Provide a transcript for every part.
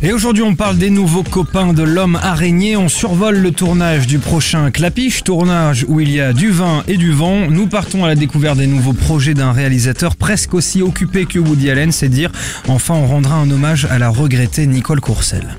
Et aujourd'hui, on parle des nouveaux copains de l'homme araignée. On survole le tournage du prochain Clapiche, tournage où il y a du vin et du vent. Nous partons à la découverte des nouveaux projets d'un réalisateur presque aussi occupé que Woody Allen, c'est dire. Enfin, on rendra un hommage à la regrettée Nicole Courcelle.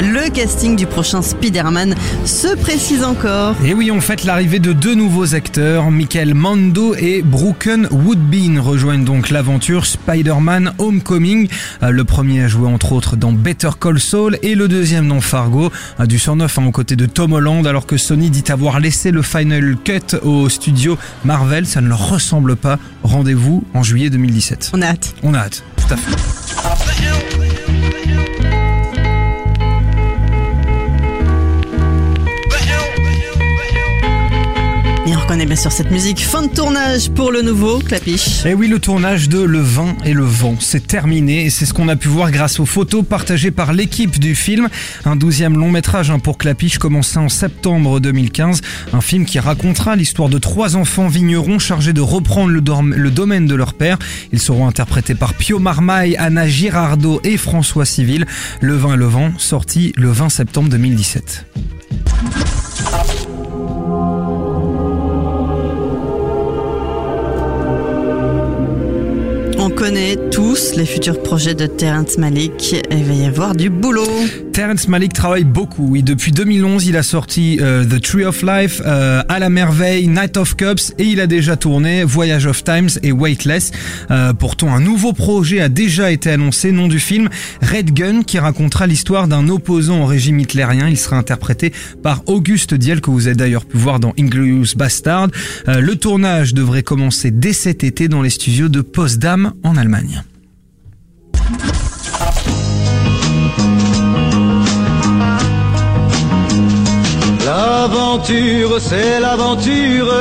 Le casting du prochain Spider-Man se précise encore. Et oui, on fête l'arrivée de deux nouveaux acteurs, Michael Mando et Brooken Woodbine rejoignent donc l'aventure Spider-Man Homecoming. Euh, Le premier a joué entre autres dans Better Call Saul et le deuxième dans Fargo. Euh, Du 109 hein, aux côtés de Tom Holland alors que Sony dit avoir laissé le final cut au studio Marvel, ça ne leur ressemble pas. Rendez-vous en juillet 2017. On a hâte. On a hâte, tout à fait. Reconnaît bien sûr cette musique. Fin de tournage pour le nouveau Clapiche. Et oui, le tournage de Le vin et le vent, c'est terminé et c'est ce qu'on a pu voir grâce aux photos partagées par l'équipe du film. Un douzième long métrage hein, pour Clapiche commencé en septembre 2015. Un film qui racontera l'histoire de trois enfants vignerons chargés de reprendre le domaine de leur père. Ils seront interprétés par Pio Marmaille, Anna Girardot et François Civil. Le vin et le vent, sorti le 20 septembre 2017. Connaît tous les futurs projets de Terrence Malick. Et il va y avoir du boulot. Terrence Malick travaille beaucoup. Oui, depuis 2011, il a sorti euh, The Tree of Life, euh, À la merveille, Night of Cups et il a déjà tourné Voyage of Times et Weightless. Euh, pourtant, un nouveau projet a déjà été annoncé, nom du film Red Gun, qui racontera l'histoire d'un opposant au régime hitlérien. Il sera interprété par Auguste Diel, que vous avez d'ailleurs pu voir dans Inglorious Bastard. Euh, le tournage devrait commencer dès cet été dans les studios de Potsdam Allemagne. L'aventure, c'est l'aventure.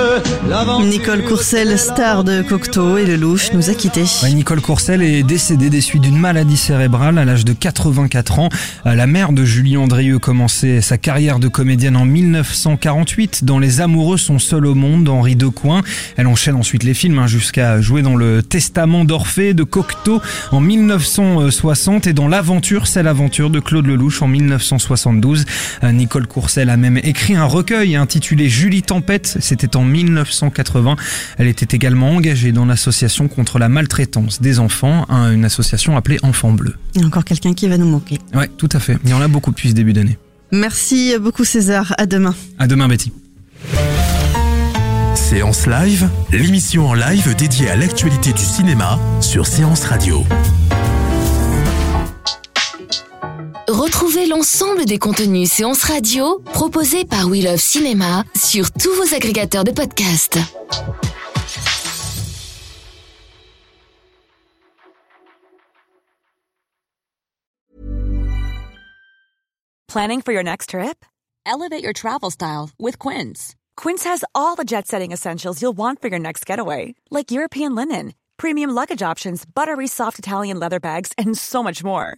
L'aventure. Nicole Courcelle, star de Cocteau et Le Louche, nous a quittés. Ouais, Nicole Courcelle est décédée des suites d'une maladie cérébrale à l'âge de 84 ans. Euh, La mère de Julie Andrieux commençait sa carrière de comédienne en 1948 dans Les Amoureux sont seuls au monde d'Henri Decoing. Elle enchaîne ensuite les films hein, jusqu'à jouer dans Le Testament d'Orphée de Cocteau en 1960 et dans L'Aventure, c'est l'aventure de Claude Lelouch en 1972. Euh, Nicole Courcelle a même écrit un recueil intitulé Julie Tempête, c'était en 1980. Elle était également engagée dans l'association contre la maltraitance des enfants, un- une association appelée Enfants Bleus. Il y a encore quelqu'un qui va nous manquer. Ouais, tout à fait. Il y en a beaucoup depuis ce début d'année. Merci beaucoup César. À demain. À demain, Betty. Séance Live, l'émission en live dédiée à l'actualité du cinéma sur Séance Radio. L'ensemble des contenus séances radio proposés par We Love Cinéma sur tous vos agrégateurs de podcasts. Planning for your next trip? Elevate your travel style with Quince. Quince has all the jet setting essentials you'll want for your next getaway, like European linen, premium luggage options, buttery soft Italian leather bags, and so much more.